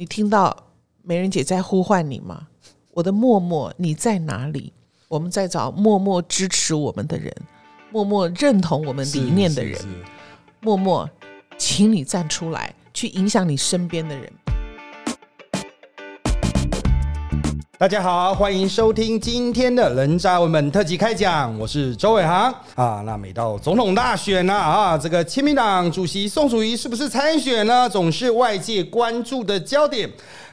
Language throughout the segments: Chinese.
你听到美人姐在呼唤你吗？我的默默，你在哪里？我们在找默默支持我们的人，默默认同我们理念的人，默默，请你站出来，去影响你身边的人。大家好，欢迎收听今天的人渣文本特辑开讲，我是周伟航啊。那每到总统大选呢啊，这个亲民党主席宋楚瑜是不是参选呢，总是外界关注的焦点。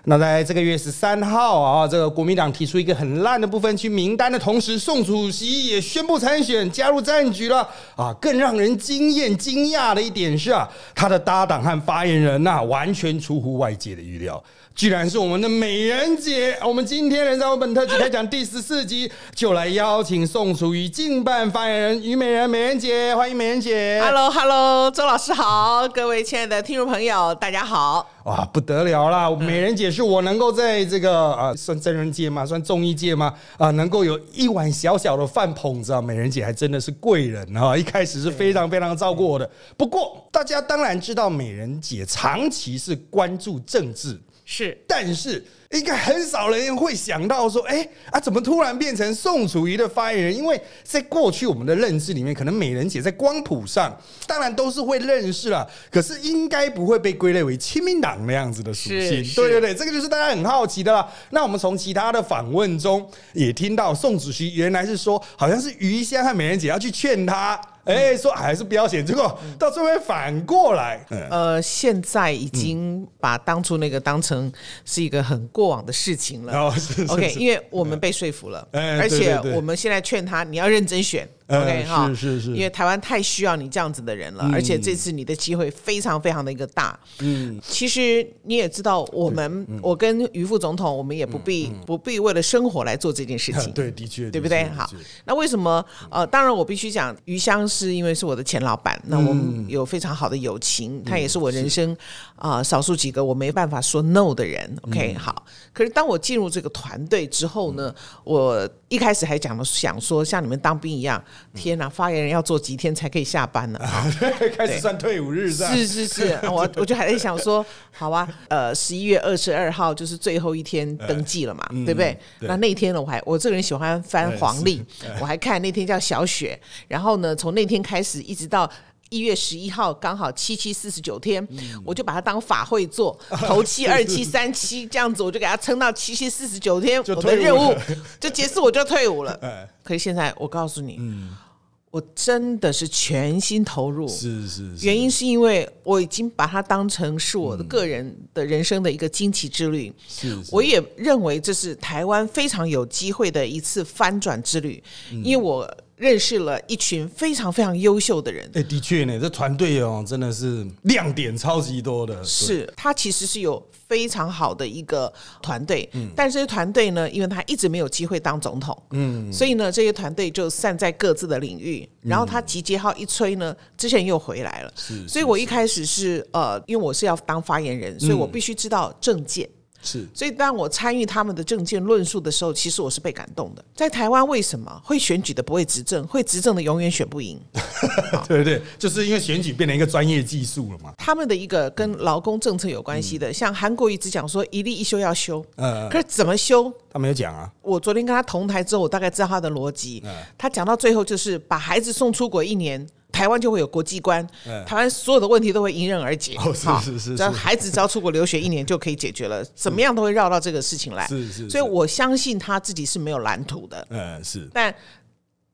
那在这个月十三号啊，这个国民党提出一个很烂的部分区名单的同时，宋主席也宣布参选，加入战局了啊。更让人惊艳、惊讶的一点是啊，他的搭档和发言人呐、完全出乎外界的预料。居然是我们的美人姐！我们今天人在我本特辑开讲第十四集，就来邀请宋楚瑜竞办发言人虞美人，美人姐，欢迎美人姐。Hello，Hello，周老师好，各位亲爱的听众朋友，大家好。哇，不得了啦！美人姐是我能够在这个啊、算真人界吗？算综艺界吗？啊、能够有一碗小小的饭捧着，美人姐还真的是贵人啊！一开始是非常非常照顾我的。不过大家当然知道，美人姐长期是关注政治，是但是应该很少人会想到说，哎、啊，怎么突然变成宋楚瑜的发言人？因为在过去我们的认知里面，可能美人姐在光谱上当然都是会认识了，可是应该不会被归类为亲民党那样子的属性对对对，这个就是大家很好奇的啦。那我们从其他的访问中也听到，宋主席原来是说，好像是余香和美人姐要去劝他。哎、说还是不要选，结果到最后反过来，嗯，呃，现在已经把当初那个当成是一个很过往的事情了。OK，因为我们被说服了，哎而且我们现在劝他你要认真选。呃 OK 哈，是是是因为台湾太需要你这样子的人了，而且这次你的机会非常非常的一个大。嗯，其实你也知道，我们嗯我跟于副总统，我们也不必不必为了生活来做这件事情。对，的确，对不对？好那为什么？呃，当然我必须讲，余香是因为是我的前老板，那我们有非常好的友情，他也是我人生啊、少数几个我没办法说 no 的人。OK，好。可是当我进入这个团队之后呢，我一开始还讲了想说像你们当兵一样，天哪，发言人要做几天才可以下班呢？啊开始算退伍日是是是，我我就还在想说，好啊，呃，十一月二十二号就是最后一天登记了嘛，对不对？那那天呢，我还我这个人喜欢翻黄历，我还看那天叫小雪，然后呢，从那天开始一直到。一月十一号刚好七七四十九天，嗯。我就把它当法会做，头七、二七、三七这样子，我就给它撑到七七四十九天，我的任务就结束，我就退伍了。哎。可是现在我告诉你，我真的是全心投入，是是是，原因是因为我已经把它当成是我的个人的人生的一个惊奇之旅。是是。我也认为这是台湾非常有机会的一次翻转之旅，嗯。因为我认识了一群非常非常优秀的人。哎、的确呢，这团队哦，真的是亮点超级多的。是，他其实是有非常好的一个团队，嗯。但是这些团队呢，因为他一直没有机会当总统，嗯，所以呢，这些团队就散在各自的领域，然后他集结号一吹呢，这些人又回来了，是所以我一开始是呃，因为我是要当发言人，所以我必须知道政见。是所以当我参与他们的政见论述的时候，其实我是被感动的。在台湾，为什么会选举的不会执政，会执政的永远选不赢？对对，就是因为选举变成一个专业技术了嘛。他们的一个跟劳工政策有关系的，像韩国一直讲说一例一休要休，呃，可是怎么休？他没有讲啊，我昨天跟他同台之后，我大概知道他的逻辑。他讲到最后就是把孩子送出国一年。台湾就会有国际观，台湾所有的问题都会迎刃而解。哦是是是是只要孩子只要出国留学一年就可以解决了，怎么样都会绕到这个事情来。是是是所以我相信他自己是没有蓝图的。嗯，是但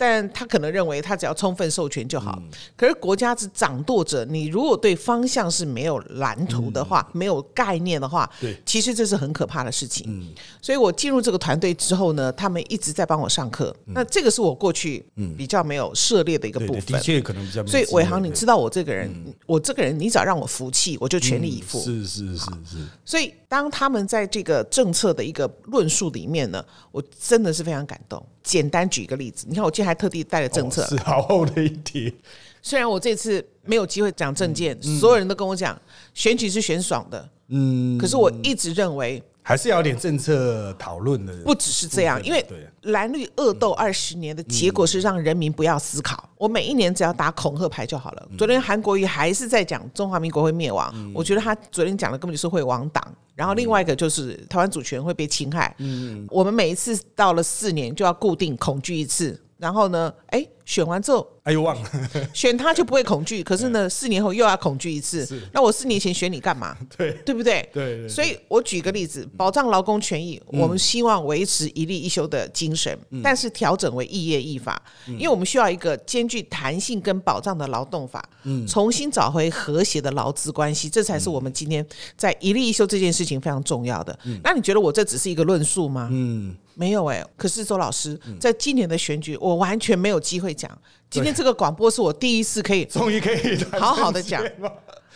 但他可能认为他只要充分授权就好。嗯可是国家是掌舵者，你如果对方向是没有蓝图的话，没有概念的话，嗯对嗯其实这是很可怕的事情。嗯所以我进入这个团队之后呢，他们一直在帮我上课。那这个是我过去比较没有涉猎的一个部分的。确可能比较没所以。伟航，你知道我这个人，我这个人，你只要让我服气，我就全力以赴。是是是是，所以，当他们在这个政策的一个论述里面呢，我真的是非常感动。简单举一个例子，你看，我今天还特地带了政策。哦是好厚的一叠。虽然我这次没有机会讲政见，嗯所有人都跟我讲选举是选爽的，嗯，可是我一直认为还是要有点政策讨论的。不只是这样，因为对蓝绿恶斗二十年的结果是让人民不要思考。我每一年只要打恐吓牌就好了。昨天韩国瑜还是在讲中华民国会灭亡，我觉得他昨天讲的根本就是会亡党。然后另外一个就是台湾主权会被侵害。嗯，我们每一次到了四年就要固定恐惧一次。然后呢？哎，选完之后，哎呦忘了，选他就不会恐惧。可是呢，四年后又要恐惧一次。那我四年前选你干嘛？对，对不对？对。所以我举个例子，保障劳工权益，我们希望维持一例一休的精神，但是调整为异业异法，因为我们需要一个兼具弹性跟保障的劳动法，重新找回和谐的劳资关系，这才是我们今天在一例一休这件事情非常重要的。那你觉得我这只是一个论述吗？嗯。没有哎，可是周老师在今年的选举，我完全没有机会讲。今天这个广播是我第一次可以，终于可以好好的讲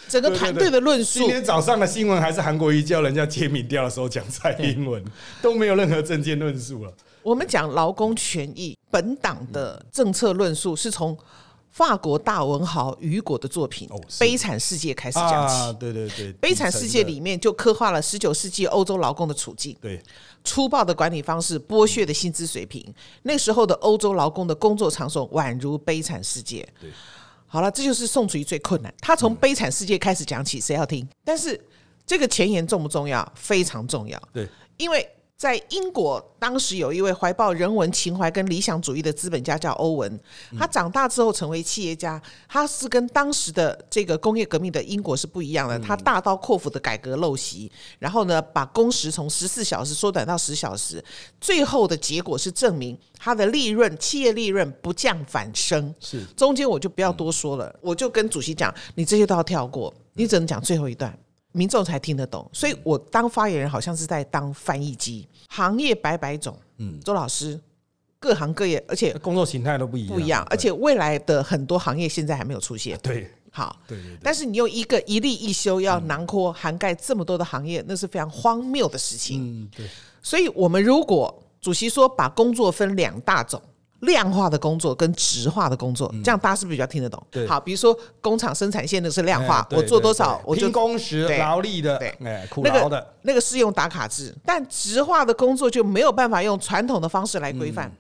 整个团队的论述。今天早上的新闻还是韩国瑜叫人家揭民调的时候讲蔡英文，都没有任何政见论述了。我们讲劳工权益，本党的政策论述是从。法国大文豪雨果的作品《悲惨世界》开始讲起，对对对，《悲惨世界》里面就刻画了十九世纪欧洲劳工的处境，对，粗暴的管理方式，剥削的薪资水平，那时候的欧洲劳工的工作场所宛如悲惨世界。对，好了，这就是宋楚瑜最困难，他从悲惨世界开始讲起，谁要听？但是这个前言重不重要？非常重要，对，因为。在英国，当时有一位怀抱人文情怀跟理想主义的资本家叫欧文。他长大之后成为企业家，他是跟当时的这个工业革命的英国是不一样的。他大刀阔斧的改革陋习，然后呢，把工时从十四小时缩短到十小时。最后的结果是证明他的利润，企业利润不降反升。是中间我就不要多说了，我就跟主席讲，你这些都要跳过，你只能讲最后一段。民众才听得懂，所以我当发言人好像是在当翻译机。行业百百种，嗯，周老师，各行各业，而且工作形态都不一样，不一样，而且未来的很多行业现在还没有出现。对，好，对对。但是你用一个一例一休要囊括涵盖这么多的行业，那是非常荒谬的事情。嗯，对。所以我们如果主席说把工作分两大种。量化的工作跟直化的工作，这样大家是不是比较听得懂？好，比如说工厂生产线的是量化，我做多少我就工时劳力的，对，哎，苦劳的，那个是用打卡制。但直化的工作就没有办法用传统的方式来规范。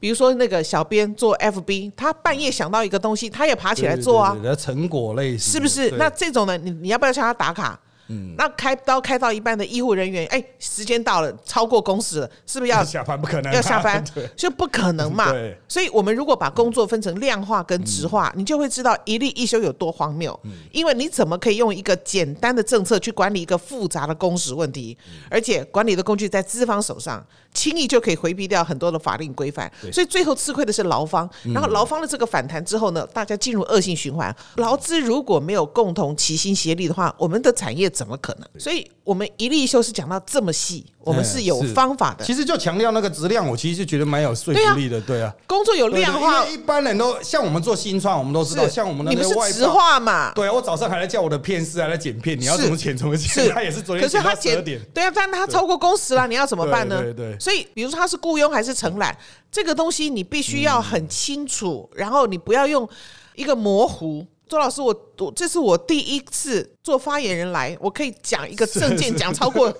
比如说那个小编做 FB，他半夜想到一个东西，他也爬起来做啊，成果类是不是？那这种呢，你你要不要向他打卡？嗯，那开刀开到一半的医护人员，哎，时间到了，超过工时了，是不是要 下班？不可能要下班，对，就不可能嘛。对，所以我们如果把工作分成量化跟直化，你就会知道一例一休有多荒谬。嗯，因为你怎么可以用一个简单的政策去管理一个复杂的工时问题？而且管理的工具在资方手上，轻易就可以回避掉很多的法令规范。所以最后吃亏的是劳方。然后劳方的这个反弹之后呢，大家进入恶性循环。劳资如果没有共同齐心协力的话，我们的产业。怎么可能？所以，我们一例一休是讲到这么细，我们是有方法的。其实就强调那个质量，我其实就觉得蛮有说服力的。对啊，工作有量化，一般人都像我们做新创，我们都知道，像我们你们是直化嘛？对啊，我早上还在叫我的片师还在剪片，你要怎么剪怎么剪？他也是昨天剪到十二点。对啊，但他超过工时了，你要怎么办呢？对对。所以，比如说他是雇佣还是承揽，这个东西你必须要很清楚，然后你不要用一个模糊。周老师，我我这是我第一次做发言人来，我可以讲一个证件，讲超过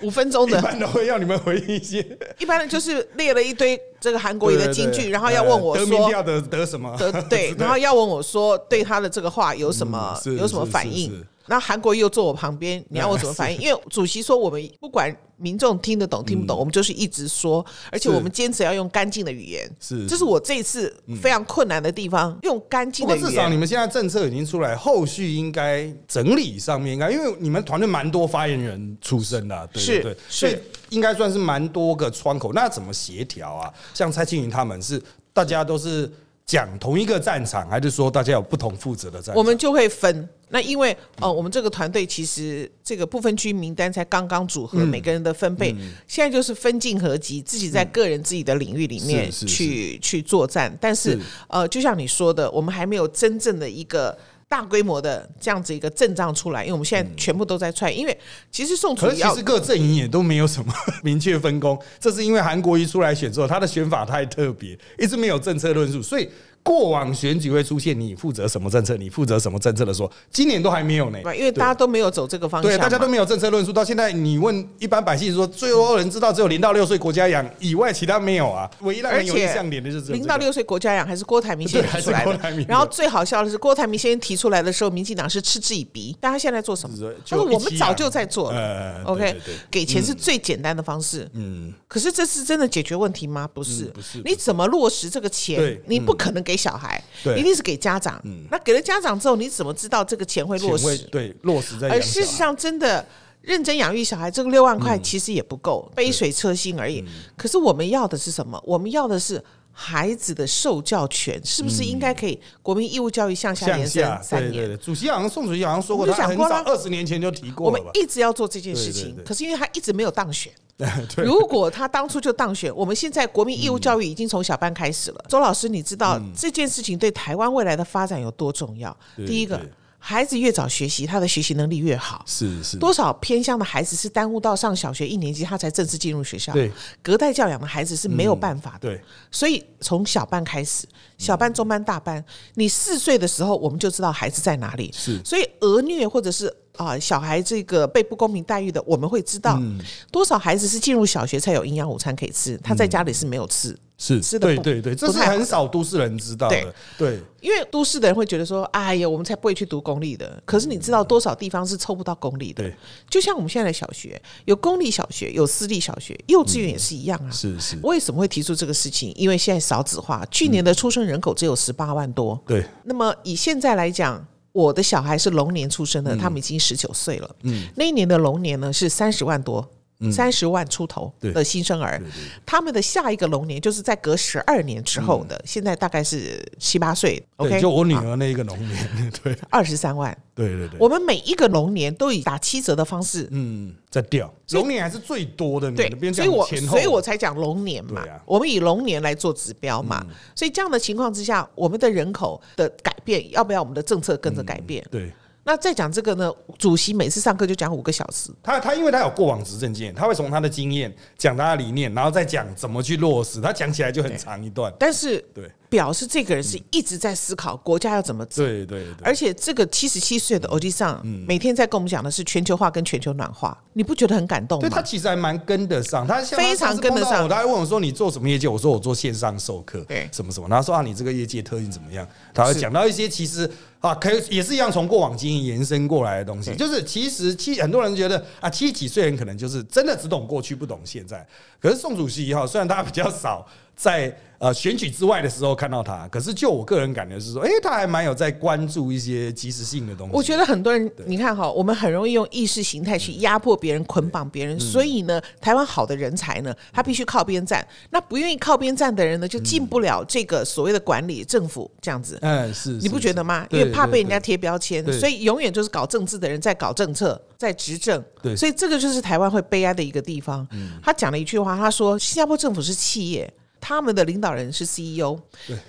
五分钟的。一般都会要你们回应一些，一般的就是列了一堆这个韩国语的金句，然后要问我说得票得得什么？得 对，然后要问我说对他的这个话有什么有什么反应？那韩国又坐我旁边，你要我怎么反应？因为主席说我们不管民众听得懂听不懂，我们就是一直说，而且我们坚持要用干净的语言。是，这是我这次非常困难的地方，用干净的语言。至少你们现在政策已经出来，后续应该整理上面应该，因为你们团队蛮多发言人出身的，对对，所以应该算是蛮多个窗口。那怎么协调啊？像蔡庆云他们是大家都是。讲同一个战场，还是说大家有不同负责的战？我们就会分。那因为哦，我们这个团队其实这个部分区名单才刚刚组合，每个人的分配现在就是分进合集，自己在个人自己的领域里面去去作战。但是呃，就像你说的，我们还没有真正的一个。大规模的这样子一个阵仗出来，因为我们现在全部都在踹，因为其实宋楚瑜，其实各阵营也都没有什么 明确分工，这是因为韩国瑜出来选之后，他的选法太特别，一直没有政策论述，所以过往选举会出现你负责什么政策，你负责什么政策的时候，今年都还没有呢。对，因为大家都没有走这个方向对，大家都没有政策论述。到现在，你问一般百姓说，最多人知道只有零到六岁国家养以外，其他没有啊。唯一让人有印象点的就是这个零到六岁国家养还是郭台铭先提出来郭台铭的。然后最好笑的是，郭台铭先提出来的时候，民进党是嗤之以鼻。但他现在做什么？他说就一起养我们早就在做了。呃 OK，给钱是最简单的方式。嗯，可是这是真的解决问题吗？不是，不是你怎么落实这个钱对？你不可能给小孩，对嗯一定是给家长。嗯那给了家长之后，你怎么知道这个钱会落实？对落实在。而事实上，真的认真养育小孩，这个六万块其实也不够，杯水车薪而已。嗯可是我们要的是什么？我们要的是。孩子的受教权是不是应该可以国民义务教育向下延伸，三年？对对对，主席好像宋主席好像说过，他很早讲过了二十年前就提过我们？一直要做这件事情，可是因为他一直没有当选。如果他当初就当选，我们现在国民义务教育已经从小班开始了。周老师，你知道这件事情对台湾未来的发展有多重要？对第一个对，孩子越早学习，他的学习能力越好。是是，多少偏乡的孩子是耽误到上小学一年级，他才正式进入学校？对，隔代教养的孩子是没有办法的。对所以从小班开始，小班、中班、大班，你四岁的时候，我们就知道孩子在哪里。是所以儿虐或者是啊、小孩这个被不公平待遇的，我们会知道、嗯多少孩子是进入小学才有营养午餐可以吃，他在家里是没有吃。是，是的对对对，这是很少都市人知道的。对，因为都市的人会觉得说：“哎呀，我们才不会去读公立的。”可是你知道多少地方是抽不到公立的？对，就像我们现在的小学，有公立小学，有私立小学，幼稚园也是一样啊。是是，为什么会提出这个事情？因为现在少子化，去年的出生人口只有十八万多。对，那么以现在来讲，我的小孩是龙年出生的，他们已经十九岁了。嗯，那一年的龙年呢是三十万多。三十万出头的新生儿他们的下一个龙年就是在隔十二年之后的，现在大概是七八岁，，OK，就我女儿那一个龙年，对。二十三万。对对对，我们每一个龙年都以打七折的方式，嗯在掉，龙年还是最多的，对，所以我所以我才讲龙年嘛我们以龙年来做指标嘛，所以这样的情况之下，我们的人口的改变，要不要我们的政策跟着改变？对。那再讲这个呢，主席每次上课就讲五个小时，他他因为他有过往执政经验，他会从他的经验讲他的理念，然后再讲怎么去落实。他讲起来就很长一段。但是对表示这个人是一直在思考国家要怎么走。对对对，而且这个七十七岁的欧吉桑，嗯每天在跟我们讲的是全球化跟全球暖化，你不觉得很感动吗？对他其实还蛮跟得上，他他非常跟得上我他还问我说：“你做什么业界？”我说：“我做线上授课，对什么什么。”然后说：“啊，你这个业界特性怎么样？”他会讲到一些其实啊，可以也是一样从过往经验延伸过来的东西。就是其实七很多人觉得啊，七十几岁人可能就是真的只懂过去不懂现在。可是宋主席哈，虽然他比较少在呃选举之外的时候看到他，可是就我个人感觉是说，哎、他还蛮有在关注一些即时性的东西。我觉得很多人，你看哈，我们很容易用意识形态去压迫别人、捆绑别嗯人，所以呢，台湾好的人才呢，他必须靠边站。那不愿意靠边站的人呢，就进不了这个所谓的管理政府这样子。嗯，是你不觉得吗？因为怕被人家贴标签，所以永远就是搞政治的人在搞政策，在执政。对所以这个就是台湾会悲哀的一个地方。他讲了一句话，他说：“新加坡政府是企业，他们的领导人是 CEO，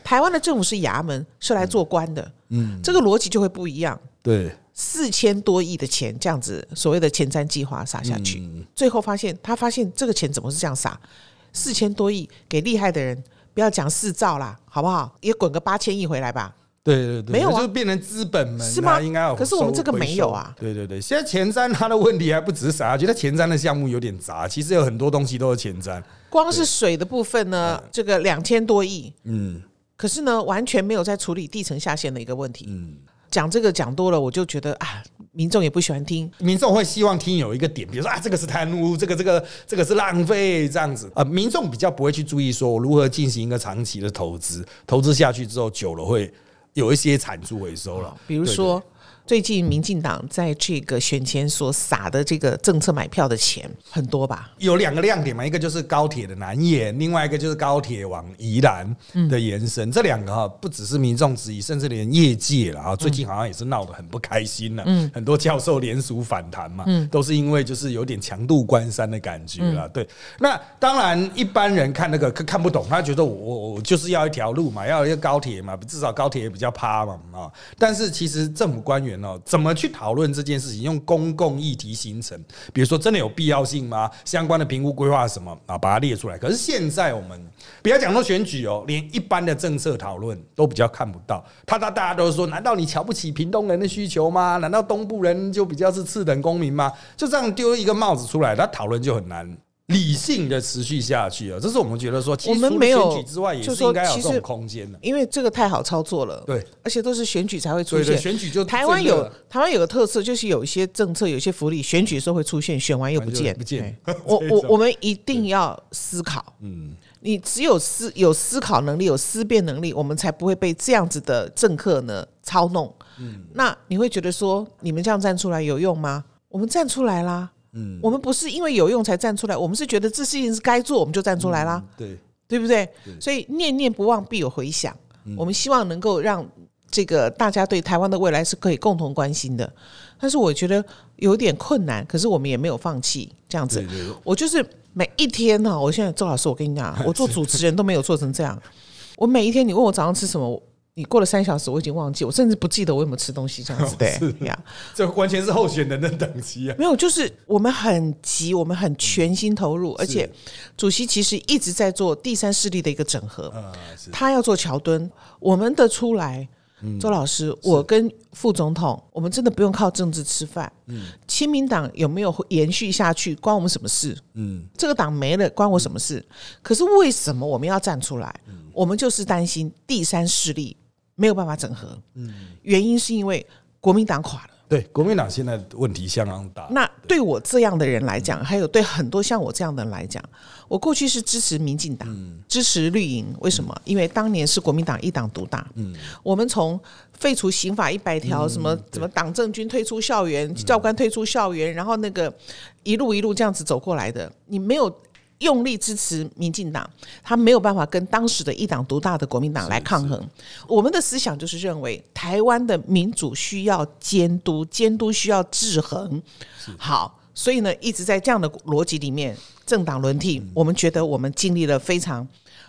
台湾的政府是衙门，是来做官的。嗯，这个逻辑就会不一样。对四千多亿的钱这样子所谓的前瞻计划撒下去，嗯最后发现他发现这个钱怎么是这样撒？四千多亿给厉害的人，不要讲四兆啦，好不好？也滚个八千亿回来吧。对对对，没有啊。就变成资本们是吗？它应该有可是我们收这个没有啊。对对对，现在前瞻它的问题还不止是撒下去，它前瞻的项目有点杂，其实有很多东西都是前瞻。光是水的部分呢，这个两千多亿，嗯。可是呢，完全没有在处理地层下陷的一个问题。嗯，讲这个讲多了，我就觉得啊，民众也不喜欢听。民众会希望听有一个点，比如说啊，这个是贪污，这个这个这个是浪费，这样子。啊、民众比较不会去注意说我如何进行一个长期的投资，投资下去之后久了会有一些产出回收了。比如说，最近民进党在这个选前所撒的这个政策买票的钱很多吧？有两个亮点嘛，一个就是高铁的南延，另外一个就是高铁往宜兰的延伸。这两个哈，不只是民众质疑，甚至连业界了啊，最近好像也是闹得很不开心了。嗯，很多教授联署反弹嘛，都是因为就是有点强渡关山的感觉了。对，那当然一般人看那个看看不懂，他觉得我我我就是要一条路嘛，要一个高铁嘛，至少高铁也比较趴嘛啊。但是其实政府官员怎么去讨论这件事情？用公共议题形成，比如说真的有必要性吗？相关的评估规划什么啊，把它列出来。可是现在我们不要讲到选举哦，连一般的政策讨论都比较看不到。他他大家都说，难道你瞧不起屏东人的需求吗？难道东部人就比较是次等公民吗？就这样丢一个帽子出来，他讨论就很难。理性的持续下去啊，这是我们觉得说，我们没有选举之外，也是应该有这种空间的。因为这个太好操作了，对，而且都是选举才会出现。选举就台湾有台湾有个特色，就是有一些政策、有一些福利，选举时候会出现，选完又不见。不见。我我我们一定要思考，嗯，你只有思有思考能力、有思辨能力，我们才不会被这样子的政客呢操弄。嗯，那你会觉得说，你们这样站出来有用吗？我们站出来啦。嗯，我们不是因为有用才站出来，我们是觉得这事情是该做，我们就站出来啦。对，对不对？所以念念不忘必有回响。我们希望能够让这个大家对台湾的未来是可以共同关心的。但是我觉得有点困难，可是我们也没有放弃这样子。我就是每一天哈，我现在周老师，我跟你讲，我做主持人都没有做成这样。我每一天，你问我早上吃什么？你过了三小时，我已经忘记，我甚至不记得我有没有吃东西这样子 的呀。这完全是候选人的等级啊！没有，就是我们很急，我们很全心投入，而且主席其实一直在做第三势力的一个整合。他要做桥墩，我们的出来，周老师，我跟副总统，我们真的不用靠政治吃饭。嗯，亲民党有没有延续下去，关我们什么事？嗯，这个党没了，关我什么事？可是为什么我们要站出来？我们就是担心第三势力。没有办法整合，嗯，原因是因为国民党垮了。对，国民党现在问题相当大。那对我这样的人来讲，还有对很多像我这样的人来讲，我过去是支持民进党，支持绿营。为什么？因为当年是国民党一党独大。嗯，我们从废除刑法一百条，什么什么党政军退出校园，教官退出校园，然后那个一路一路这样子走过来的，你没有。用力支持民进党，他没有办法跟当时的一党独大的国民党来抗衡。我们的思想就是认为，台湾的民主需要监督，监督需要制衡。好，所以呢，一直在这样的逻辑里面，政党轮替，我们觉得我们经历了非常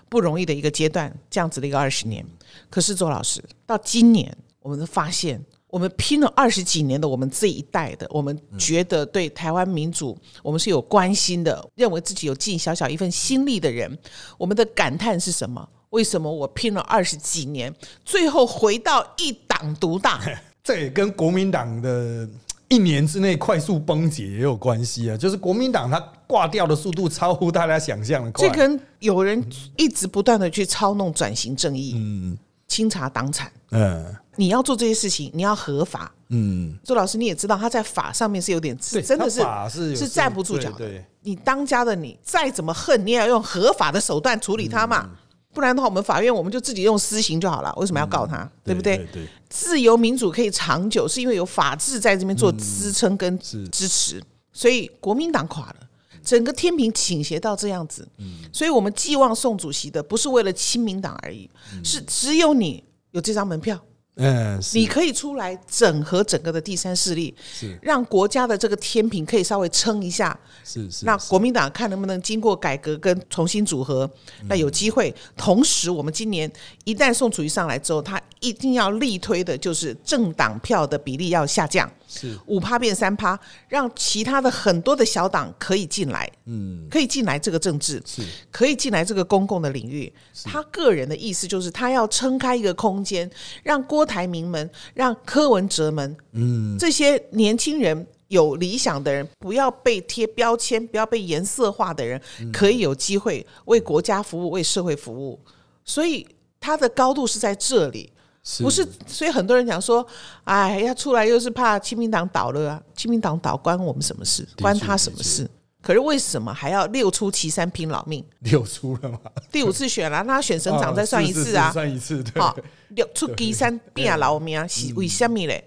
不容易的一个阶段，这样子的一个二十年。可是周老师，到今年，我们发现。我们拼了二十几年的，我们这一代的，我们觉得对台湾民主，我们是有关心的，认为自己有尽小小一份心力的人，我们的感叹是什么？为什么我拼了二十几年，最后回到一党独大？这也跟国民党的一年之内快速崩解也有关系啊！就是国民党它挂掉的速度超乎大家想象的快。这跟有人一直不断的去操弄转型正义，嗯，清查党产，嗯。你要做这些事情，你要合法。嗯，周老师你也知道，他在法上面是有点，真的是是站不住脚的。你当家的你再怎么恨，你也要用合法的手段处理他嘛，不然的话，我们法院我们就自己用私刑就好了。为什么要告他？对不对？对，自由民主可以长久，是因为有法治在这边做支撑跟支持。所以国民党垮了，整个天平倾斜到这样子。嗯，所以我们寄望宋主席的，不是为了亲民党而已，是只有你有这张门票。嗯，你可以出来整合整个的第三势力，是让国家的这个天平可以稍微撑一下，是是。那国民党看能不能经过改革跟重新组合，那有机会。同时，我们今年一旦宋楚瑜上来之后，他一定要力推的就是政党票的比例要下降。是五趴变三趴，让其他的很多的小党可以进来，嗯，可以进来这个政治，是可以进来这个公共的领域。他个人的意思就是，他要撑开一个空间，让郭台铭们、让柯文哲们，嗯，这些年轻人有理想的人，不要被贴标签，不要被颜色化的人，可以有机会为国家服务、为社会服务。所以他的高度是在这里。不是，所以很多人讲说，哎，要出来又是怕亲民党倒了啊！亲民党倒关我们什么事？关他什么事？可是为什么还要六出祁山拼老命？六出了吗？第五次选了，那选省长再算一次啊？算一次对，好，六出祁山拼老命啊！是为什么嘞？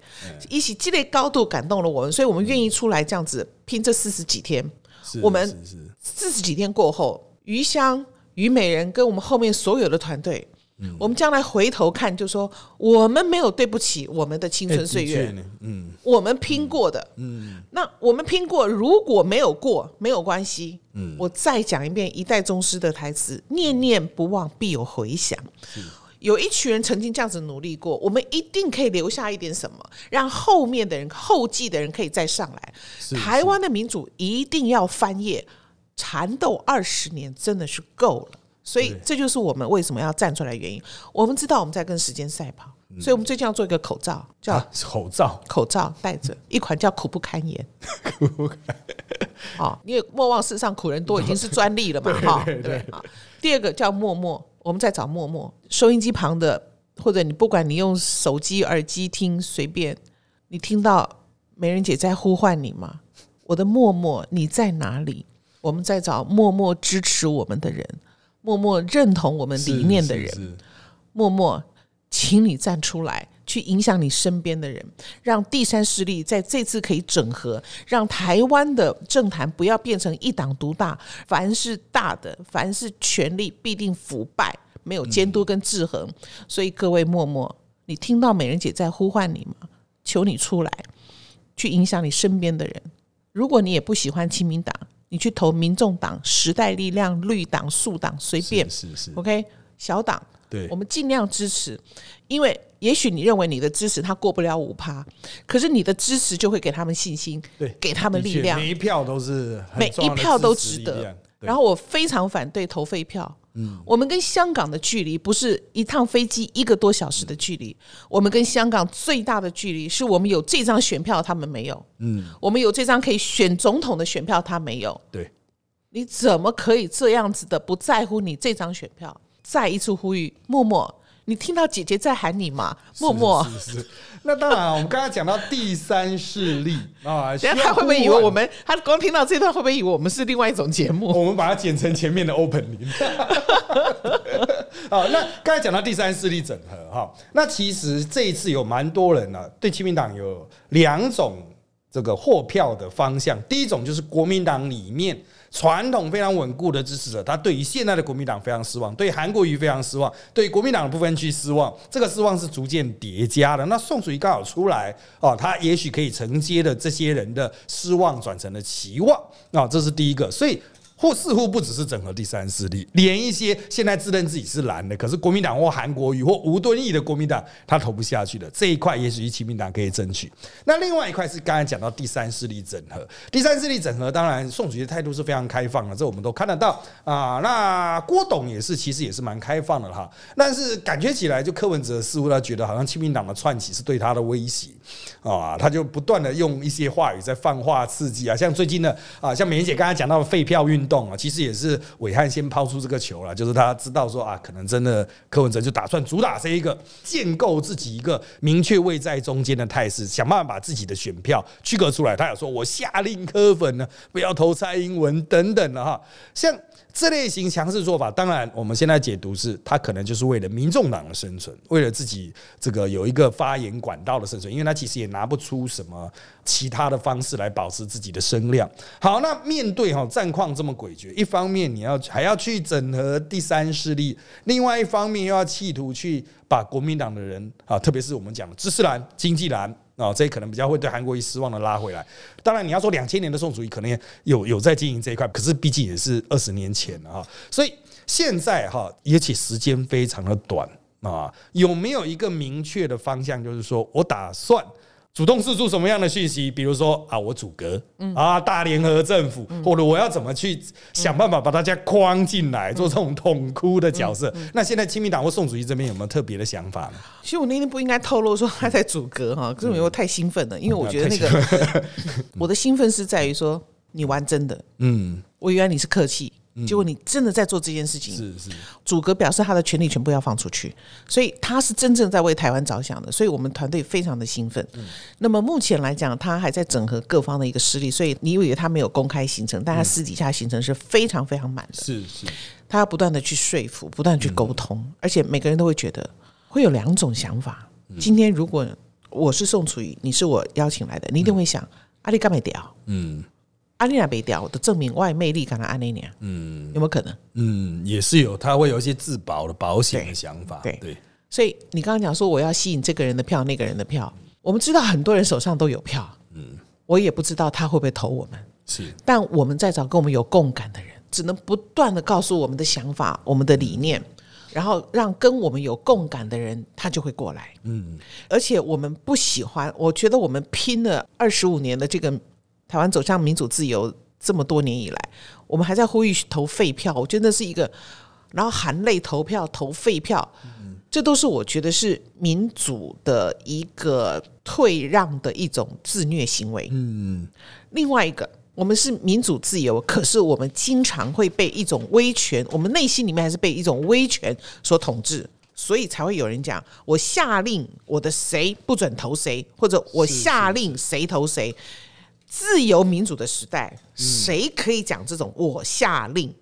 一起积累高度感动了我们，所以我们愿意出来这样子拼这四十几天。我们四十几天过后，余香、虞美人跟我们后面所有的团队。我们将来回头看，就说我们没有对不起我们的青春岁月，嗯，我们拼过的，嗯，那我们拼过，如果没有过，没有关系，嗯，我再讲一遍一代宗师的台词：念念不忘，必有回响。有一群人曾经这样子努力过，我们一定可以留下一点什么，让后面的人、后继的人可以再上来。台湾的民主一定要翻页，缠斗二十年真的是够了。所以对这就是我们为什么要站出来的原因。我们知道我们在跟时间赛跑，所以我们最近要做一个口罩，叫啊，口罩口罩戴着，一款叫苦不堪言。苦不堪哦，因为莫忘世上苦人多已经是专利了嘛，哈，对对啊。第二个叫默默，我们在找默默，收音机旁的，或者你不管你用手机、耳机听，随便你听到美人姐在呼唤你吗？我的默默，你在哪里？我们在找默默支持我们的人，默默认同我们理念的人。默默，请你站出来，去影响你身边的人，让第三势力在这次可以整合，让台湾的政坛不要变成一党独大，凡是大的，凡是权力必定腐败，没有监督跟制衡。所以各位默默，你听到美人姐在呼唤你吗？求你出来，去影响你身边的人。如果你也不喜欢亲民党，你去投民众党、时代力量、绿党、素党，随便。是是是，OK，小党，对我们尽量支持，因为也许你认为你的支持他过不了五趴，可是你的支持就会给他们信心，对给他们力量，每一票都是每一票都值得。对然后我非常反对投废票。嗯，我们跟香港的距离不是一趟飞机一个多小时的距离，我们跟香港最大的距离是我们有这张选票，他们没有。嗯，我们有这张可以选总统的选票，他没有。对，你怎么可以这样子的不在乎你这张选票？再一次呼吁，默默，你听到姐姐在喊你吗？默默，是是是。那当然啊，我们刚才讲到第三势力啊，等一下他会不会以为我们？他光听到这段会不会以为我们是另外一种节目？我们把它剪成前面的 opening。好，那刚才讲到第三势力整合哈，那其实这一次有蛮多人呢、对亲民党有两种这个获票的方向。第一种就是国民党里面传统非常稳固的支持者，他对于现在的国民党非常失望，对韩国瑜非常失望，对国民党的部分去失望。这个失望是逐渐叠加的。那宋楚瑜刚好出来哦，他也许可以承接的这些人的失望转成了期望啊、这是第一个。所以或似乎不只是整合第三势力，连一些现在自认自己是蓝的，可是国民党或韩国瑜或吴敦义的国民党，他投不下去的这一块，也许亲民党可以争取。那另外一块是刚才讲到第三势力整合，第三势力整合，当然宋主席态度是非常开放的，这我们都看得到啊。那郭董也是，其实也是蛮开放的哈。但是感觉起来，就柯文哲似乎他觉得好像亲民党的串起是对他的威胁啊，他就不断的用一些话语在放话刺激啊，像最近的啊，像美妍姐刚才讲到的废票运动啊，其实也是伟汉先抛出这个球了，就是他知道说啊，可能真的柯文哲就打算主打这一个建构自己一个明确位在中间的态势，想办法把自己的选票区隔出来。他有说我下令柯粉呢不要投蔡英文等等的哈，像。这类型强势做法，当然我们现在解读是，他可能就是为了民众党的生存，为了自己这个有一个发言管道的生存，因为他其实也拿不出什么其他的方式来保持自己的声量。好，那面对哈战况这么诡谲，一方面你要还要去整合第三势力，另外一方面又要企图去把国民党的人啊，特别是我们讲的知识蓝、经济蓝。啊、这可能比较会对韩国瑜失望的拉回来。当然，你要说两千年的宋楚瑜可能有有在经营这一块，可是毕竟也是二十年前了哈，所以现在哈，而且时间非常的短啊，有没有一个明确的方向？就是说我打算。主动释出什么样的讯息？比如说啊，我阻隔，啊，大联合政府，或者我要怎么去想办法把大家框进来，做这种痛哭的角色？那现在亲民党或宋主席这边有没有特别的想法呢？其实我那天不应该透露说他在阻隔哈，可是我太兴奋了，因为我觉得那个 我的兴奋是在于说你玩真的，嗯，我原来你是客气，结果你真的在做这件事情，是是，祖格表示他的权利全部要放出去，所以他是真正在为台湾着想的，所以我们团队非常的兴奋。那么目前来讲，他还在整合各方的一个势力，所以你以为他没有公开行程，但他私底下行程是非常非常满的。是是，他要不断的去说服，不断去沟通，而且每个人都会觉得会有两种想法。今天如果我是宋楚瑜，你是我邀请来的，你一定会想：阿里干没屌？嗯阿丽娜没屌，我的证明外魅力敢他安那年，嗯有没有可能？嗯，也是有，他会有一些自保的保险的想法，对对，所以你刚刚讲说我要吸引这个人的票，那个人的票，我们知道很多人手上都有票，嗯，我也不知道他会不会投我们，是但我们在找跟我们有共感的人，只能不断的告诉我们的想法、我们的理念。然后让跟我们有共感的人，他就会过来。嗯，而且我们不喜欢，我觉得我们拼了二十五年的这个台湾走向民主自由这么多年以来，我们还在呼吁投废票，我觉得那是一个，然后含泪投票投废票，这都是我觉得是民主的一个退让的一种自虐行为。嗯，另外一个。我们是民主自由，可是我们经常会被一种威权，我们内心里面还是被一种威权所统治，所以才会有人讲：我下令我的谁不准投谁，或者我下令谁投谁。自由民主的时代，谁可以讲这种我下令？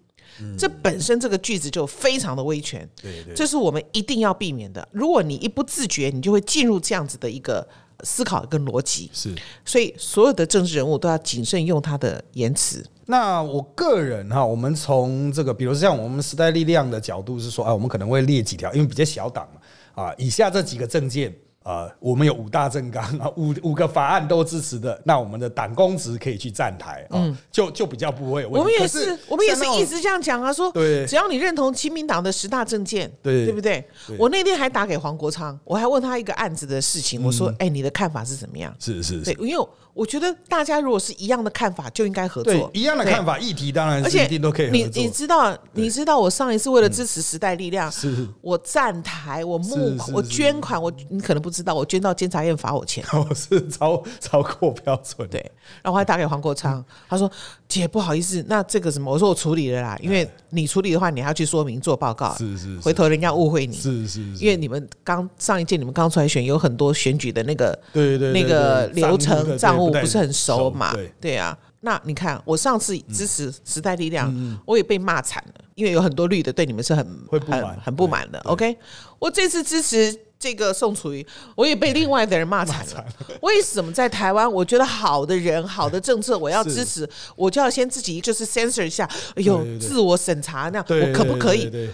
这本身这个句子就非常的威权，对对，这是我们一定要避免的。如果你一不自觉，你就会进入这样子的一个。思考跟逻辑是，所以所有的政治人物都要谨慎用他的言辞。那我个人哈，我们从这个，比如像我们时代力量的角度是说，啊，我们可能会列几条，因为比较小党嘛，啊，以下这几个证件。呃，我们有五大政纲啊，五五个法案都支持的，那我们的党公职可以去站台啊，就就比较不会有问题。我们也是，我们也是一直这样讲啊，说对，只要你认同亲民党的十大政见，对对不对？我那天还打给黄国昌，我还问他一个案子的事情，我说，哎，你的看法是怎么样？是是是，因为。我觉得大家如果是一样的看法，就应该合作。一样的看法，议题当然是一定都可以合作。你你知道，你知道我上一次为了支持时代力量，是我站台，我募，我捐款，我你可能不知道，我捐到监察院罚我钱，我是超超过标准。对，然后我还打给黄国昌，他说：“姐，不好意思，那这个什么？”我说：“我处理了啦，因为你处理的话，你还要去说明做报告，是是，回头人家误会你，是是，因为你们刚上一届你们刚出来选，有很多选举的那个对对那个流程账务不是很熟。”嘛，对对啊，那你看，我上次支持时代力量，我也被骂惨了，因为有很多绿的对你们是很很很不满的。OK，我这次支持这个宋楚瑜，我也被另外的人骂惨了。为什么在台湾，我觉得好的人、好的政策，我要支持，我就要先自己就是 censor 一下，哎呦，自我审查那样，我可不可以？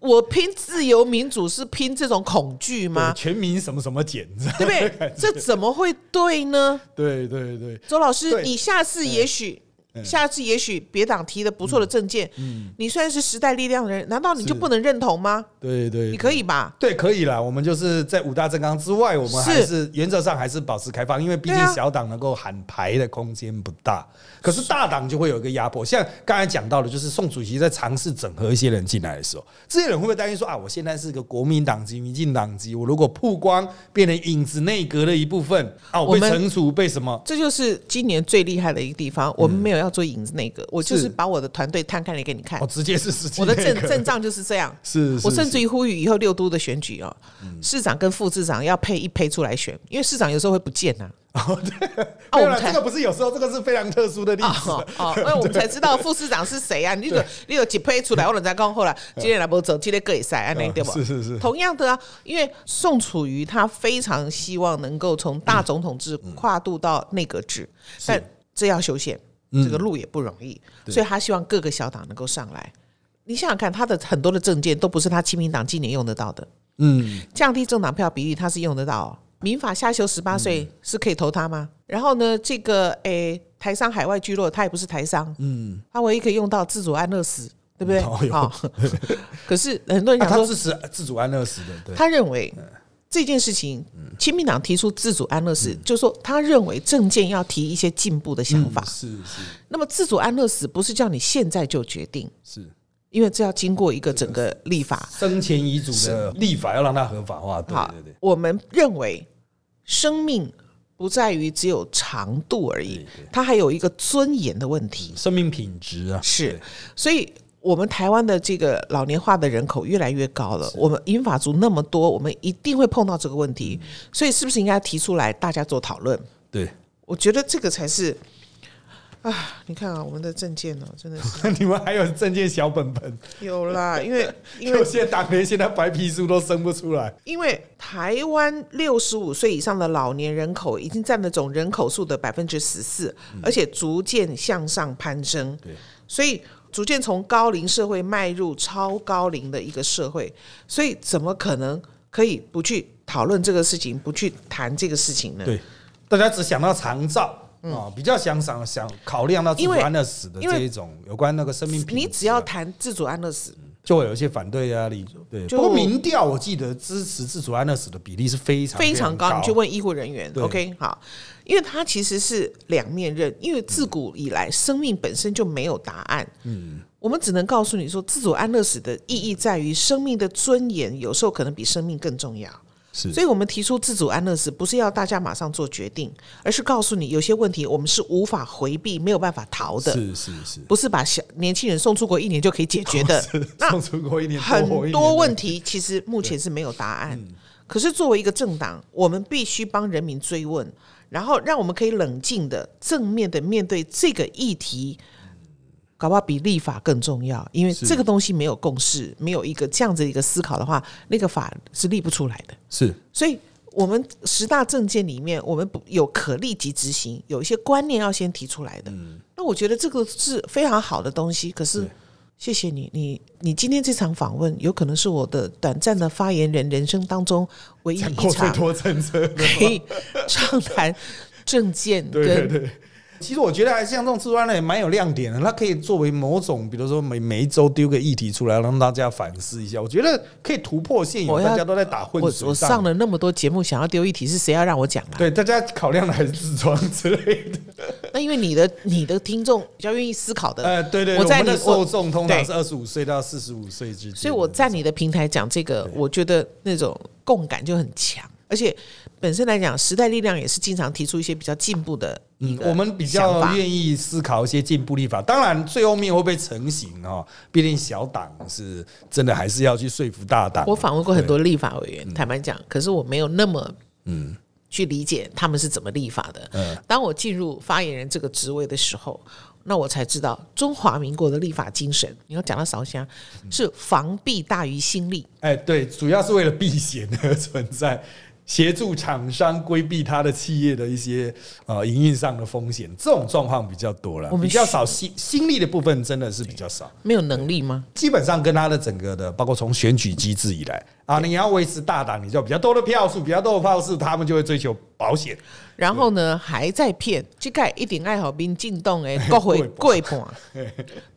我拼自由民主是拼这种恐惧吗？全民什么什么减，对不对？这怎么会对呢？对对对，周老师，你下次也许。下次也许别党提的不错的政见，你虽然是时代力量的人，难道你就不能认同吗？对对，你可以吧？对，可以啦。我们就是在五大政纲之外，我们还是原则上还是保持开放，因为毕竟小党能够喊牌的空间不大。可是大党就会有一个压迫，像刚才讲到的，就是宋主席在尝试整合一些人进来的时候，这些人会不会担心说啊，我现在是个国民党籍、民进党籍，我如果曝光变成影子内阁的一部分啊，我被惩处被什么？这就是今年最厉害的一个地方，我们没有要做影子内阁，我就是把我的团队摊开来给你看，我直接是我的阵阵仗就是这样。是我甚至于呼吁以后六都的选举哦，市长跟副市长要配一配出来选，因为市长有时候会不见呐。哦，对，没有了。这个不是有时候，这个是非常特殊的例子。哦，因为我们才知道副市长是谁啊？你有 你有几配出来，我人才讲后来今天来不走，今天各也赛，安内对不？是是是。同样的啊，因为宋楚瑜他非常希望能够从大总统制跨度到内阁制，但这要修宪，这个路也不容易，所以他希望各个小党能够上来。你想想看，他的很多的政见都不是他亲民党今年用得到的。嗯，降低政党票比例，他是用得到。民法下修十八岁是可以投他吗？然后呢，这个诶台商海外聚落，他也不是台商，嗯，他唯一可以用到自主安乐死，对不对？好，可是很多人讲说支持自主安乐死的，他认为这件事情，亲民党提出自主安乐死，就是说他认为政见要提一些进步的想法，是是。那么自主安乐死不是叫你现在就决定，是。因为这要经过一个整个立法，生前遗嘱的立法要让它合法化。对对对，我们认为生命不在于只有长度而已，它还有一个尊严的问题，生命品质啊。是，所以我们台湾的这个老年化的人口越来越高了，我们英法族那么多，我们一定会碰到这个问题。所以是不是应该提出来大家做讨论？对，我觉得这个才是。啊，你看啊，我们的证件呢，真的是 你们还有证件小本本？有啦，因为 因为现在党员现在白皮书都生不出来。因为台湾六十五岁以上的老年人口已经占了总人口数的百分之十四，而且逐渐向上攀升。对，所以逐渐从高龄社会迈入超高龄的一个社会，所以怎么可能可以不去讨论这个事情，不去谈这个事情呢？对，大家只想到长照。哦，比较想想想考量到自主安乐死的这一种有关那个生命，你只要谈自主安乐死，就会有一些反对压力。对，不过民调我记得支持自主安乐死的比例是非常非常高，你去问医护人员，OK，好，因为它其实是两面刃，因为自古以来生命本身就没有答案，嗯，我们只能告诉你说，自主安乐死的意义在于生命的尊严，有时候可能比生命更重要。是所以我们提出自主安乐死，不是要大家马上做决定，而是告诉你有些问题我们是无法回避、没有办法逃的，是是是，不是把小年轻人送出国一年就可以解决的。那送出国一年很多多问题，题其实目前是没有答案。嗯可是作为一个政党，我们必须帮人民追问，然后让我们可以冷静的、正面的面对这个议题。搞不好比立法更重要，因为这个东西没有共识，没有一个这样子一个思考的话，那个法是立不出来的。是所以，我们十大政见里面，我们不有可立即执行，有一些观念要先提出来的。那我觉得这个是非常好的东西。可是，谢谢你，你你今天这场访问，有可能是我的短暂的发言人人生当中唯一一场可以畅谈政见 对对跟对。其实我觉得还像这种自主安乐也蛮有亮点的，它可以作为某种，比如说每每一周丢个议题出来，让大家反思一下。我觉得可以突破现有，大家都在打混水我我上了那么多节目，想要丢一题，是谁要让我讲啊？对大家考量的还是自装之类的。那因为你的你的听众比较愿意思考的，呃，对对，我在你们的受众通常是二十五岁到四十五岁之间，所以我在你的平台讲这个，我觉得那种共感就很强，而且本身来讲，时代力量也是经常提出一些比较进步的，嗯我们比较愿意思考一些进步立法，当然最后面会不会成型哦？毕竟小党是真的还是要去说服大党。我访问过很多立法委员，坦白讲，可是我没有那么嗯去理解他们是怎么立法的。嗯当我进入发言人这个职位的时候，那我才知道中华民国的立法精神。你要讲到烧香，是防弊大于心力。哎，对，主要是为了避险而存在，协助厂商规避他的企业的一些呃营运上的风险，这种状况比较多了，比较少心心力的部分真的是比较少。没有能力吗？基本上跟他的整个的，包括从选举机制以来啊，你要维持大党，你就比较多的票数，比较多的票数，他们就会追求保险。然后呢，还在骗，这个一定爱好民进洞的国会过半，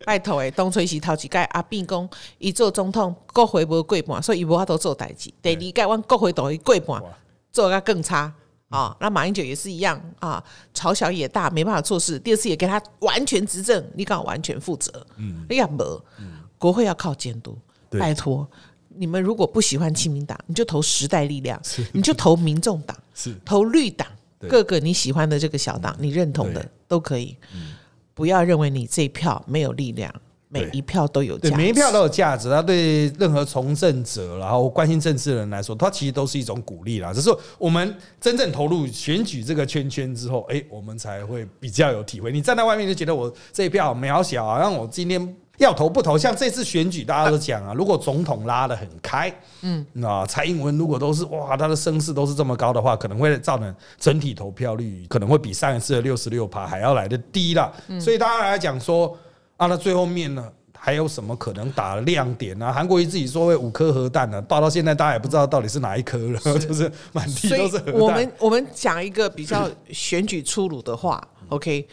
拜托诶，东吹西头一届阿扁讲，伊做总统国会无过半，所以伊无法度做代志。第二届阮国会都会过半，做得更差啊。那马英九也是一样啊，朝小野大，没办法做事。第二次也给他完全执政，你敢完全负责？嗯，你敢无？国会要靠监督，拜托。你们如果不喜欢亲民党，你就投时代力量，你就投民众党，是投绿党，各个你喜欢的这个小党，你认同的都可以。不要认为你这一票没有力量，每一票都有价对，值。每一票都有价值。它对任何从政者，然后关心政治的人来说，它其实都是一种鼓励啦。只是我们真正投入选举这个圈圈之后，哎，我们才会比较有体会。你站在外面就觉得我这一票渺小啊，让我今天。要投不投？像这次选举，大家都讲啊，如果总统拉得很开，嗯，那蔡英文如果都是哇，他的声势都是这么高的话，可能会造成整体投票率可能会比上一次的六十六趴还要来的低啦。所以大家来讲说啊，那最后面呢？还有什么可能打亮点呢、韩国瑜自己说会五颗核弹呢、报到现在大家也不知道到底是哪一颗了，就是满地都是核弹。我们我们讲一个比较选举粗鲁的话，OK。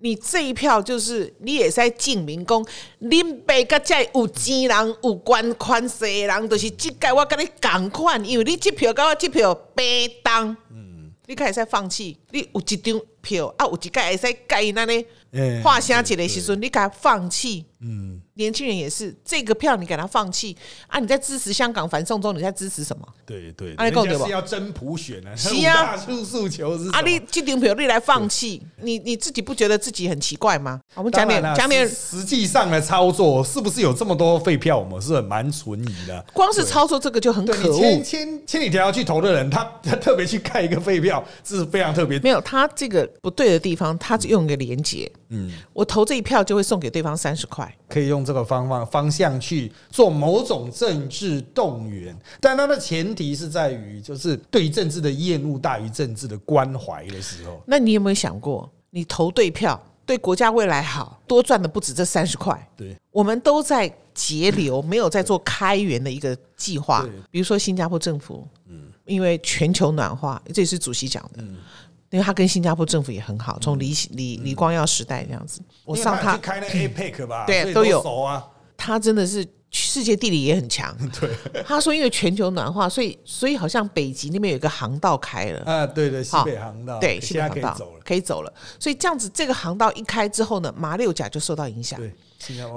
你这一票就是你也在证明讲，恁爸甲这有钱人、有官款势人，就是即届我跟你同款，因为你这票跟我这票平当，嗯，你开始使放弃，你有一张票啊，有一届会使改那呢哎画下一个时阵，你给他放弃，嗯，年轻人也是，这个票你给他放弃啊，你在支持香港反送中，你在支持什么？对对，啊你讲对吧人家是要真普选呢、啊，是啊诉诉求是什么啊，你这张票你来放弃，你你自己不觉得自己很奇怪吗？我们讲点讲点，实实际上的操作是不是有这么多废票？我们是很蛮存疑的。光是操作这个就很可恶。千千里迢迢去投的人，他他特别去盖一个废票，这是非常特别。没有他这个不对的地方，他只用一个连结，嗯，我投这一票就会送给对方三十块，可以用这个方方方向去做某种政治动员，但它的前提是在于，就是对于政治的厌恶大于政治的关怀的时候。那你有没有想过，你投对票，对国家未来好，多赚的不止这三十块？对，我们都在节流，没有在做开源的一个计划。比如说新加坡政府，嗯，因为全球暖化，这也是主席讲的，因为他跟新加坡政府也很好，从李李李光耀时代这样子，我上他开那个 APEC 吧，对都有熟啊。他真的是世界地理也很强。对，他说因为全球暖化，所以所以好像北极那边有一个航道开了。啊，对对，西北航道，对，西北航道可以走了，可以走了。所以这样子，这个航道一开之后呢，马六甲就受到影响。对，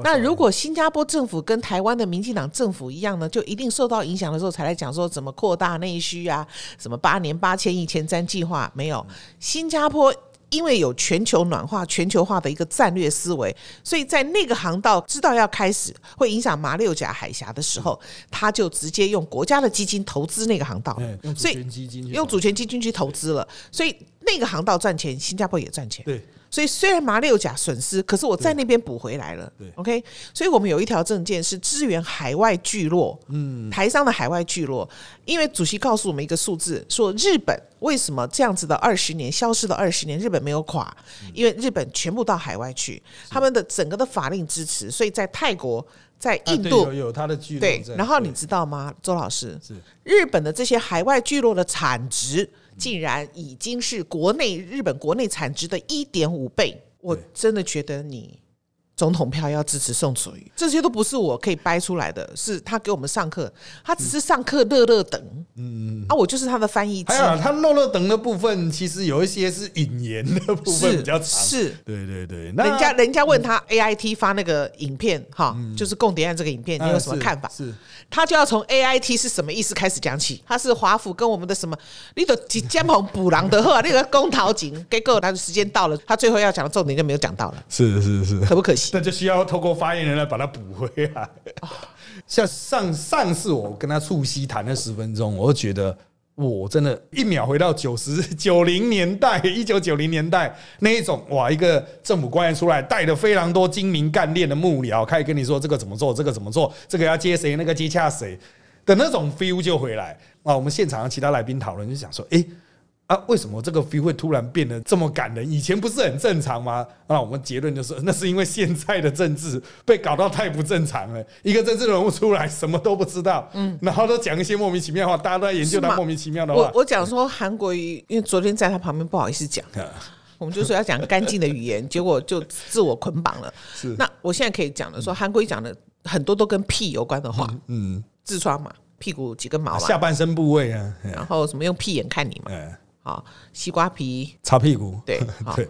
那如果新加坡政府跟台湾的民进党政府一样呢，就一定受到影响的时候，才来讲说怎么扩大内需啊，什么八年八千亿前瞻计划没有？新加坡。因为有全球暖化、全球化的一个战略思维，所以在那个航道知道要开始会影响马六甲海峡的时候，他就直接用国家的基金投资那个航道，所以用主权基金去投资了，所以那个航道赚钱，新加坡也赚钱。对。所以虽然马六甲损失，可是我在那边补回来了。对，OK。所以我们有一条证件是支援海外聚落，嗯，台商的海外聚落。因为主席告诉我们一个数字，说日本为什么这样子的二十年消失了二十年，日本没有垮，因为日本全部到海外去，他们的整个的法令支持，所以在泰国、在印度有有他的聚落。对，然后你知道吗，周老师？是日本的这些海外聚落的产值。竟然已经是国内日本国内产值的一点五倍，我真的觉得你。总统票要支持宋楚瑜，这些都不是我可以掰出来的，是他给我们上课，他只是上课乐乐等，嗯啊，我就是他的翻译机。还有他乐乐等的部分，其实有一些是引言的部分比较长，是，对对对。那人家人家问他 A I T 发那个影片，哈，就是共谍案这个影片，你有什么看法？是，他就要从 A I T 是什么意思开始讲起。他是华府跟我们的什么？你都几肩膀补狼的话，那个公桃井，给够，他的时间到了，他最后要讲的重点就没有讲到了。是是是，可不可惜？那就需要透过发言人来把它补回来。像上上次我跟他促膝谈了十分钟，我就觉得我真的，一秒回到九十九零年代，一九九零年代那一种哇，一个政府官员出来，带着非常多精明干练的幕僚，开始跟你说这个怎么做，这个怎么做，这个要接谁，那个接洽谁的那种 feel 就回来啊。我们现场其他来宾讨论就想说，哎。啊，为什么这个 feel 会突然变得这么感人？以前不是很正常吗？那我们结论就是，那是因为现在的政治被搞到太不正常了。一个政治人物出来什么都不知道，嗯，然后都讲一些莫名其妙的话，大家都在研究他莫名其妙的话。我我讲说韩国瑜，因为昨天在他旁边不好意思讲，我们就说要讲干净的语言，结果就自我捆绑了。是，那我现在可以讲的说，韩国瑜讲的很多都跟屁有关的话，嗯，痔疮嘛，屁股几根毛，下半身部位啊，然后什么用屁眼看你嘛。好，西瓜皮擦屁股，对 对，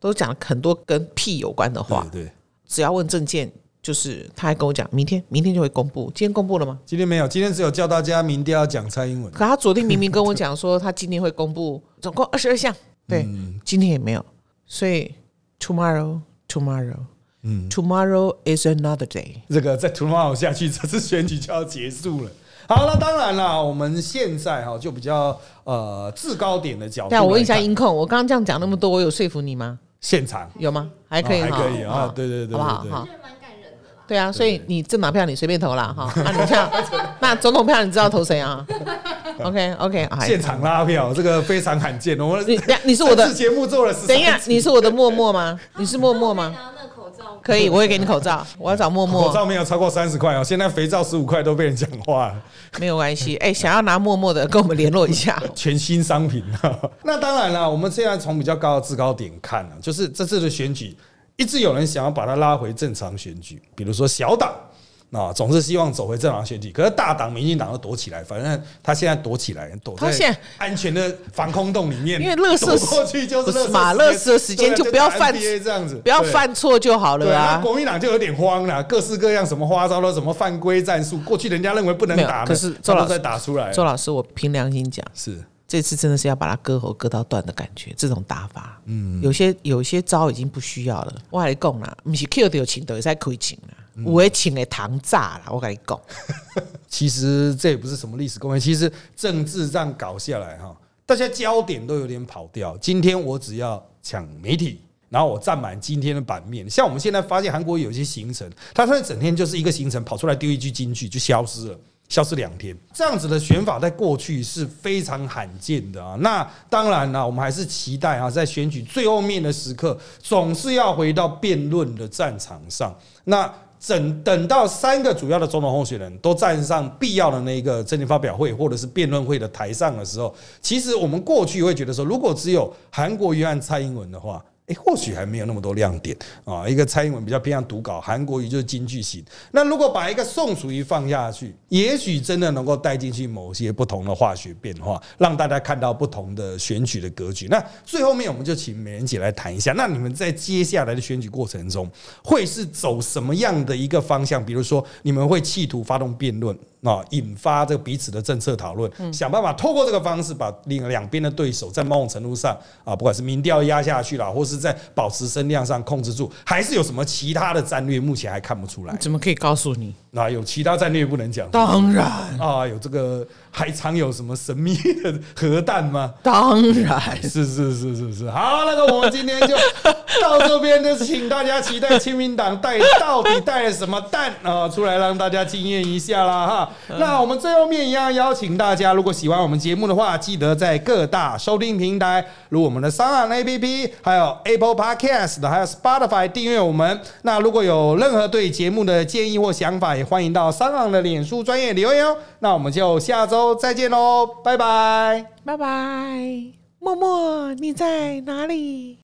都讲很多跟屁有关的话。对，只要问证件，就是他还跟我讲，明天明天就会公布。今天公布了吗？今天没有，今天只有叫大家明天要讲蔡英文。可他昨天明明跟我讲说，他今天会公布总共二十二项，对，今天也没有。所以 tomorrow tomorrow，嗯，tomorrow is another day。这个在 tomorrow 下去，这次选举就要结束了。好了，当然了，我们现在哈就比较呃制高点的角度。对啊，我问一下音控，我刚刚这样讲那么多，我有说服你吗？现场有吗？还可以，还可以啊，对对对，好不好？好，对啊，所以你这马票你随便投啦，哈。那你票，那总统票你知道投谁啊？OK OK，现场拉票，这个非常罕见。我们你你是我的节目做了，等一下，你是我的默默吗？你是默默吗？可以，我也给你口罩。我要找默默。口罩没有超过三十块哦，现在肥皂十五块都被人讲话了。没有关系，哎，想要拿默默的，跟我们联络一下。全新商品。那当然了，我们现在从比较高的制高点看呢，就是这次的选举，一直有人想要把它拉回正常选举，比如说小党。啊，总是希望走回正常选举，可是大党民进党都躲起来，反正他现在躲起来，躲在安全的防空洞里面。因为乐色过去就是马乐色时间，就不要犯这样子，不要犯错就好了啊。国民党就有点慌了，各式各样什么花招都什么犯规战术，过去人家认为不能打，可是周老师打出来。周老师，我凭良心讲，是这次真的是要把他割喉割到断的感觉，这种打法，嗯，有些有些招已经不需要了。我还讲啦，不是 Q 的有请的，才可以请我会请的糖炸了，我跟你讲。其实这也不是什么历史公园，其实政治这样搞下来哈，大家焦点都有点跑掉。今天我只要抢媒体，然后我占满今天的版面。像我们现在发现韩国有一些行程，他他整天就是一个行程跑出来丢一句金句就消失了，消失两天。这样子的选法在过去是非常罕见的啊。那当然了，我们还是期待啊，在选举最后面的时刻，总是要回到辩论的战场上。那等等到三个主要的总统候选人都站上必要的那个政治发表会或者是辩论会的台上的时候，其实我们过去会觉得说，如果只有韩国瑜和蔡英文的话，或许还没有那么多亮点啊。一个蔡英文比较偏向读稿，韩国瑜就是京剧型。那如果把一个宋楚瑜放下去，也许真的能够带进去某些不同的化学变化，让大家看到不同的选举的格局。那最后面，我们就请美人姐来谈一下，那你们在接下来的选举过程中，会是走什么样的一个方向？比如说，你们会企图发动辩论？啊，引发这个彼此的政策讨论，想办法透过这个方式把另两边的对手在某种程度上啊，不管是民调压下去了，或是在保持声量上控制住，还是有什么其他的战略，目前还看不出来。怎么可以告诉你？那有其他战略不能讲？当然啊，有这个还藏有什么神秘的核弹吗？当然是是是是是。好，那个我们今天就到这边，就请大家期待亲民党带到底带了什么蛋啊出来，让大家惊艳一下啦哈。那我们最后面一样邀请大家，如果喜欢我们节目的话，记得在各大收听平台，如我们的三岸 APP，还有 Apple Podcast，还有 Spotify 订阅我们。那如果有任何对节目的建议或想法，也欢迎到三岸的脸书专业留言哦。那我们就下再见喽，拜拜，拜拜，默默你在哪里？